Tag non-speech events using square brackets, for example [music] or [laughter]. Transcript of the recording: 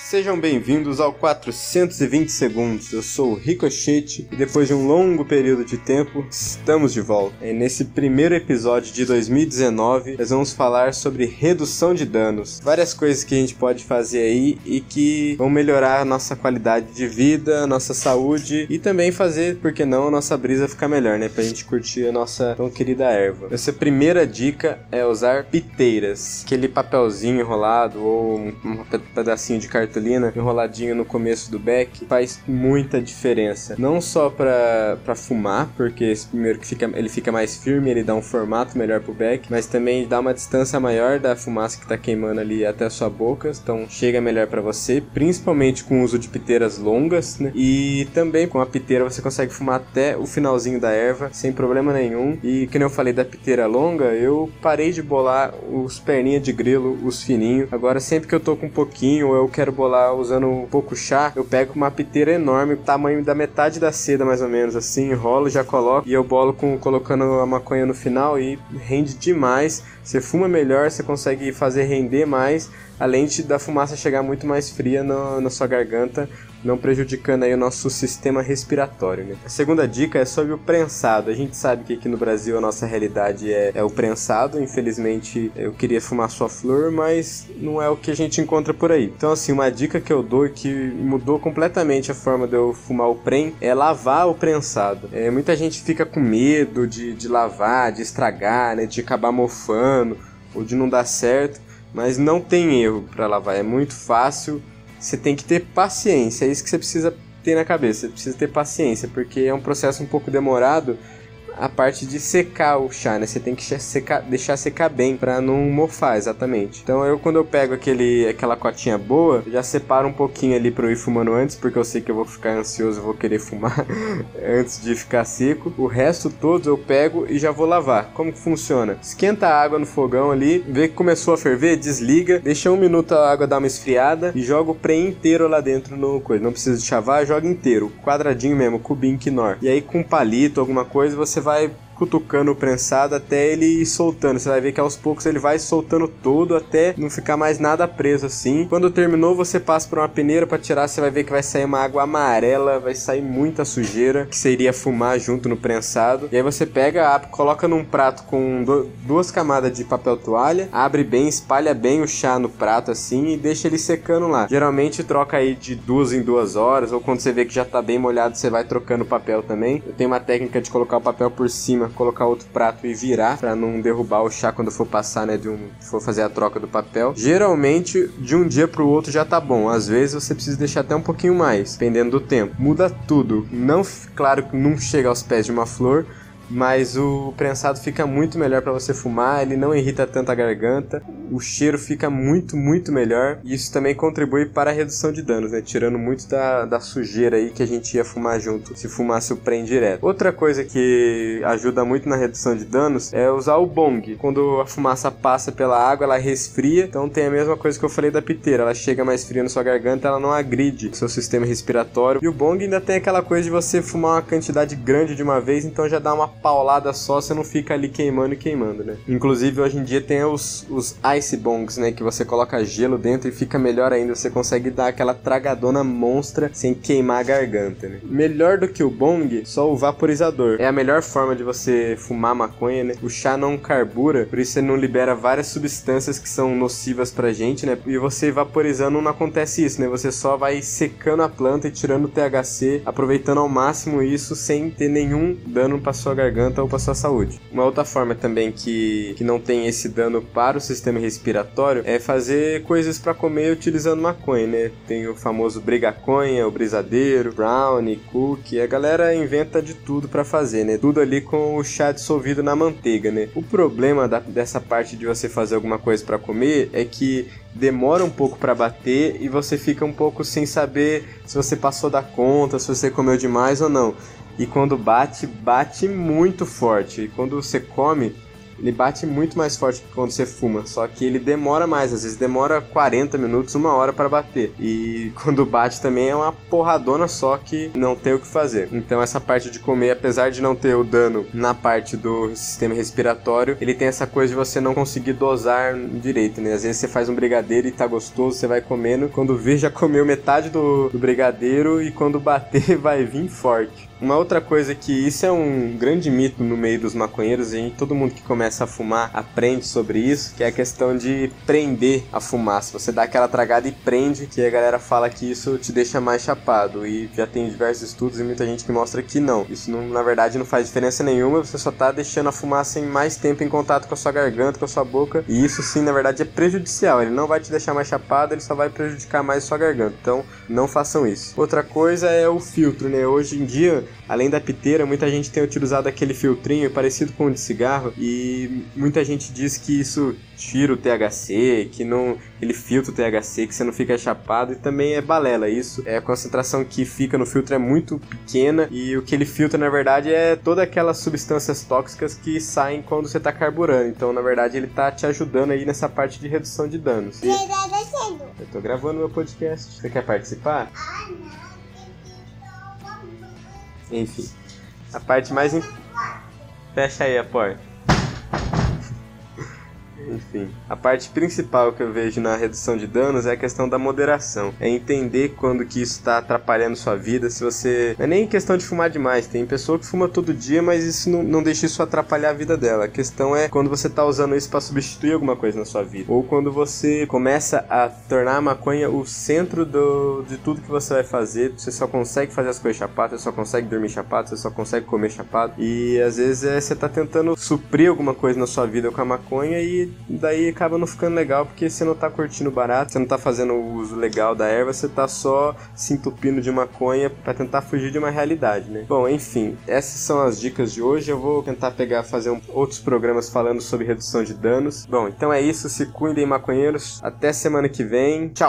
Sejam bem-vindos ao 420 Segundos. Eu sou o Ricochete e depois de um longo período de tempo, estamos de volta. E nesse primeiro episódio de 2019, nós vamos falar sobre redução de danos. Várias coisas que a gente pode fazer aí e que vão melhorar a nossa qualidade de vida, nossa saúde e também fazer, por que não, a nossa brisa ficar melhor, né? Pra gente curtir a nossa tão querida erva. Essa primeira dica é usar piteiras, aquele papelzinho enrolado ou um pedacinho de cartão cartolina enroladinho no começo do beck faz muita diferença. Não só para fumar, porque esse primeiro que fica, ele fica mais firme, ele dá um formato melhor pro beck, mas também dá uma distância maior da fumaça que tá queimando ali até a sua boca, então chega melhor para você, principalmente com o uso de piteiras longas, né? E também com a piteira você consegue fumar até o finalzinho da erva sem problema nenhum. E como eu falei da piteira longa, eu parei de bolar os perninhas de grilo, os fininhos. Agora sempre que eu tô com um pouquinho, eu quero bolar usando um pouco chá, eu pego uma piteira enorme, tamanho da metade da seda mais ou menos, assim, enrolo, já coloco e eu bolo com colocando a maconha no final e rende demais. Você fuma melhor, você consegue fazer render mais, além de da fumaça chegar muito mais fria no, na sua garganta, não prejudicando aí o nosso sistema respiratório. Né? A segunda dica é sobre o prensado. A gente sabe que aqui no Brasil a nossa realidade é, é o prensado. Infelizmente eu queria fumar sua flor, mas não é o que a gente encontra por aí. Então assim, uma dica que eu dou que mudou completamente a forma de eu fumar o prem é lavar o prensado. É, muita gente fica com medo de, de lavar, de estragar, né, de acabar mofando ou de não dar certo, mas não tem erro para lavar. É muito fácil você tem que ter paciência. É isso que você precisa ter na cabeça. Você precisa ter paciência, porque é um processo um pouco demorado a parte de secar o chá, né? Você tem que secar, deixar secar bem para não mofar, exatamente. Então eu quando eu pego aquele aquela cotinha boa, já separo um pouquinho ali para eu ir fumando antes, porque eu sei que eu vou ficar ansioso, vou querer fumar [laughs] antes de ficar seco. O resto todo eu pego e já vou lavar. Como que funciona? Esquenta a água no fogão ali, vê que começou a ferver, desliga, deixa um minuto a água dar uma esfriada e joga o pré inteiro lá dentro no coisa. Não precisa de chavar, joga inteiro, quadradinho mesmo, cubinho quinor. E aí com palito, alguma coisa, você vai vibe. Cutucando o prensado até ele ir soltando. Você vai ver que aos poucos ele vai soltando todo até não ficar mais nada preso assim. Quando terminou, você passa por uma peneira para tirar, você vai ver que vai sair uma água amarela, vai sair muita sujeira, que seria fumar junto no prensado. E aí você pega, coloca num prato com duas camadas de papel toalha, abre bem, espalha bem o chá no prato assim e deixa ele secando lá. Geralmente troca aí de duas em duas horas, ou quando você vê que já tá bem molhado, você vai trocando o papel também. Eu tenho uma técnica de colocar o papel por cima colocar outro prato e virar para não derrubar o chá quando for passar, né, de um for fazer a troca do papel. Geralmente de um dia para o outro já tá bom. Às vezes você precisa deixar até um pouquinho mais, dependendo do tempo. Muda tudo. Não, claro que não chega aos pés de uma flor, mas o prensado fica muito melhor para você fumar, ele não irrita tanto a garganta, o cheiro fica muito, muito melhor e isso também contribui para a redução de danos, né? Tirando muito da, da sujeira aí que a gente ia fumar junto, se fumasse o prem direto. Outra coisa que ajuda muito na redução de danos é usar o bong. Quando a fumaça passa pela água, ela resfria, então tem a mesma coisa que eu falei da piteira, ela chega mais fria na sua garganta, ela não agride o seu sistema respiratório. E o bong ainda tem aquela coisa de você fumar uma quantidade grande de uma vez, então já dá uma paulada só, você não fica ali queimando e queimando, né? Inclusive, hoje em dia tem os, os ice bongs, né? Que você coloca gelo dentro e fica melhor ainda. Você consegue dar aquela tragadona monstra sem queimar a garganta, né? Melhor do que o bong, só o vaporizador. É a melhor forma de você fumar maconha, né? O chá não carbura, por isso ele não libera várias substâncias que são nocivas pra gente, né? E você vaporizando não acontece isso, né? Você só vai secando a planta e tirando o THC, aproveitando ao máximo isso sem ter nenhum dano pra sua garganta ou para sua saúde. Uma outra forma também que, que não tem esse dano para o sistema respiratório é fazer coisas para comer utilizando maconha, né? Tem o famoso brigaconha, o brisadeiro, brownie, cookie. A galera inventa de tudo para fazer, né? Tudo ali com o chá dissolvido na manteiga, né? O problema da, dessa parte de você fazer alguma coisa para comer é que demora um pouco para bater e você fica um pouco sem saber se você passou da conta, se você comeu demais ou não. E quando bate, bate muito forte. E quando você come, ele bate muito mais forte que quando você fuma, só que ele demora mais, às vezes demora 40 minutos, uma hora para bater. E quando bate também é uma porradona só que não tem o que fazer. Então essa parte de comer, apesar de não ter o dano na parte do sistema respiratório, ele tem essa coisa de você não conseguir dosar direito, né? Às vezes você faz um brigadeiro e tá gostoso, você vai comendo, quando vê já comeu metade do, do brigadeiro e quando bater [laughs] vai vir forte. Uma outra coisa que isso é um grande mito no meio dos maconheiros e todo mundo que começa a fumar aprende sobre isso, que é a questão de prender a fumaça. Você dá aquela tragada e prende, que a galera fala que isso te deixa mais chapado e já tem diversos estudos e muita gente que mostra que não. Isso não, na verdade não faz diferença nenhuma, você só tá deixando a fumaça em mais tempo em contato com a sua garganta, com a sua boca, e isso sim, na verdade, é prejudicial. Ele não vai te deixar mais chapado, ele só vai prejudicar mais a sua garganta. Então, não façam isso. Outra coisa é o filtro, né? Hoje em dia Além da piteira, muita gente tem utilizado aquele filtrinho parecido com o de cigarro e muita gente diz que isso tira o THC, que não ele filtra o THC, que você não fica chapado e também é balela isso. É a concentração que fica no filtro é muito pequena e o que ele filtra na verdade é todas aquelas substâncias tóxicas que saem quando você está carburando. Então, na verdade, ele está te ajudando aí nessa parte de redução de danos. E... Eu tô gravando meu podcast. Você quer participar? Ah, não. Enfim. A parte mais. Fecha aí a porta. Enfim, a parte principal que eu vejo na redução de danos é a questão da moderação. É entender quando que isso está atrapalhando sua vida. Se você. Não é nem questão de fumar demais. Tem pessoa que fuma todo dia, mas isso não, não deixa isso atrapalhar a vida dela. A questão é quando você está usando isso para substituir alguma coisa na sua vida. Ou quando você começa a tornar a maconha o centro do, de tudo que você vai fazer. Você só consegue fazer as coisas chapadas, você só consegue dormir chapado, você só consegue comer chapado. E às vezes é, você está tentando suprir alguma coisa na sua vida com a maconha e daí acaba não ficando legal porque você não tá curtindo barato, você não tá fazendo o uso legal da erva, você tá só se entupindo de maconha para tentar fugir de uma realidade, né? Bom, enfim, essas são as dicas de hoje. Eu vou tentar pegar fazer um, outros programas falando sobre redução de danos. Bom, então é isso, se cuidem maconheiros. Até semana que vem. Tchau.